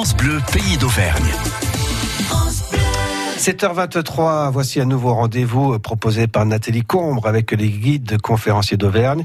Pays d'Auvergne. 7h23, voici un nouveau rendez-vous proposé par Nathalie Combre avec les guides conférenciers d'Auvergne.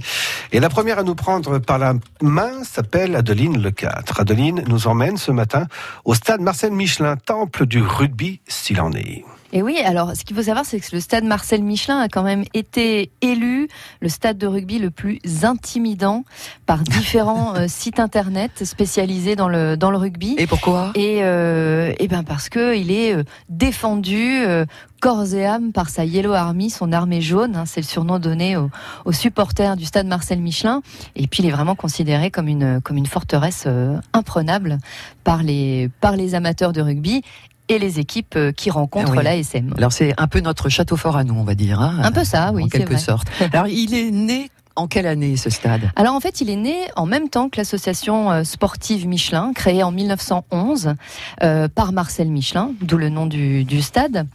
Et la première à nous prendre par la main s'appelle Adeline Le 4. Adeline nous emmène ce matin au stade Marcel Michelin, temple du rugby s'il en est. Et oui, alors ce qu'il faut savoir, c'est que le stade Marcel Michelin a quand même été élu le stade de rugby le plus intimidant par différents euh, sites internet spécialisés dans le, dans le rugby. Et pourquoi? Et, euh, et ben parce que il est euh, défendu euh, corps et âme par sa Yellow Army, son armée jaune. hein, c'est le surnom donné aux, aux supporters du stade Marcel Michelin. Et puis il est vraiment considéré comme une, comme une forteresse euh, imprenable par les, par les amateurs de rugby et les équipes euh, qui rencontrent Ah oui. l'ASM. Alors c'est un peu notre château fort à nous, on va dire. hein, Un peu ça, oui, En quelque vrai. sorte. Alors il est né en quelle année ce stade? Alors en fait, il est né en même temps que l'association euh, sportive Michelin, créée en 1911 euh, par Marcel Michelin, d'où le nom du, du stade.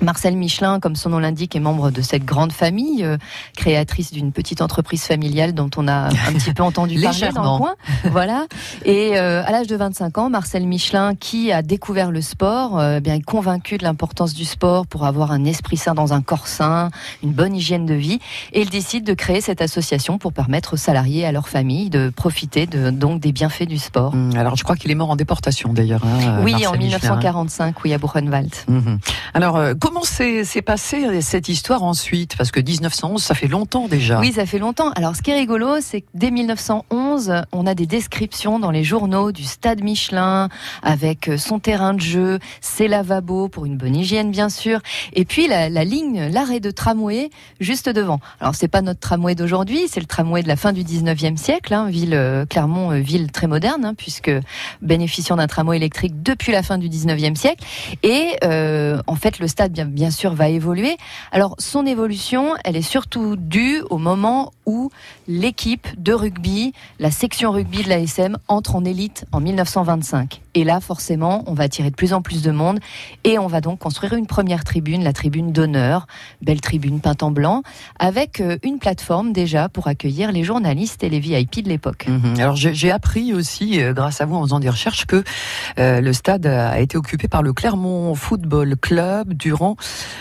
Marcel Michelin, comme son nom l'indique, est membre de cette grande famille, euh, créatrice d'une petite entreprise familiale dont on a un petit peu entendu parler dans le coin. Voilà. Et euh, à l'âge de 25 ans, Marcel Michelin, qui a découvert le sport, euh, eh bien est convaincu de l'importance du sport pour avoir un esprit sain dans un corps sain, une bonne hygiène de vie, et il décide de créer cette association pour permettre aux salariés et à leur famille de profiter de, donc des bienfaits du sport. Hum, Alors je crois qu'il est mort en déportation d'ailleurs. hein, oui, Marcel en Michelin. 1945, oui, à Buchenwald. Mhm. Alors, euh, comment s'est passée cette histoire ensuite? Parce que 1911, ça fait longtemps déjà. Oui, ça fait longtemps. Alors, ce qui est rigolo, c'est que dès 1911, on a des descriptions dans les journaux du stade Michelin, avec euh, son terrain de jeu, ses lavabos pour une bonne hygiène, bien sûr, et puis la, ligne, l'arrêt de tramway juste devant. Alors, c'est pas notre tramway d'aujourd'hui, c'est le tramway de la fin du 19e siècle, hein, ville euh, Clermont, euh, ville très moderne, hein, puisque bénéficiant d'un tramway électrique depuis la fin du 19e siècle. Et en fait, le stade, bien, bien sûr, va évoluer. Alors, son évolution, elle est surtout due au moment où l'équipe de rugby, la section rugby de l'ASM, entre en élite en 1925. Et là, forcément, on va attirer de plus en plus de monde et on va donc construire une première tribune, la tribune d'honneur, belle tribune peinte en blanc, avec euh, une plateforme déjà pour accueillir les journalistes et les VIP de l'époque. Mhm. Alors j'ai appris aussi, euh, grâce à vous en faisant des recherches, que euh, le stade a été occupé par le Clermont Football Club durant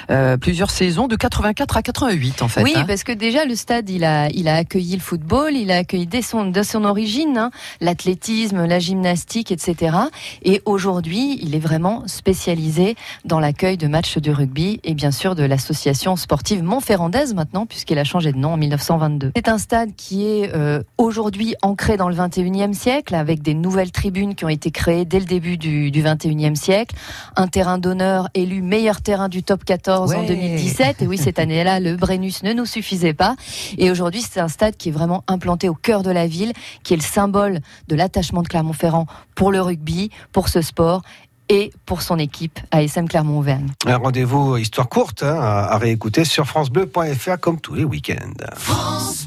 euh, plusieurs saisons, de 84 à 88 en fait. Oui, hein. parce que déjà le stade, il a, il a accueilli le football, il a accueilli dès son, de son origine hein, l'athlétisme, la gymnastique, etc. Et aujourd'hui, il est vraiment spécialisé dans l'accueil de matchs de rugby et bien sûr de l'association sportive Montferrandaise maintenant, puisqu'il a changé de nom en 1922. C'est un stade qui est euh, aujourd'hui ancré dans le 21e siècle, avec des nouvelles tribunes qui ont été créées dès le début du, du 21e siècle, un terrain d'honneur élu meilleur terrain du top 14 en Ouais. 2017. Et oui, cette année-là, le Brennus ne nous suffisait pas. Et aujourd'hui, c'est un stade qui est vraiment implanté au cœur de la ville, qui est le symbole de l'attachement de Clermont-Ferrand pour le rugby, pour ce sport et pour son équipe ASM Clermont-Auvergne. Un rendez-vous histoire courte hein, à à réécouter sur francebleu.fr comme tous les week-ends.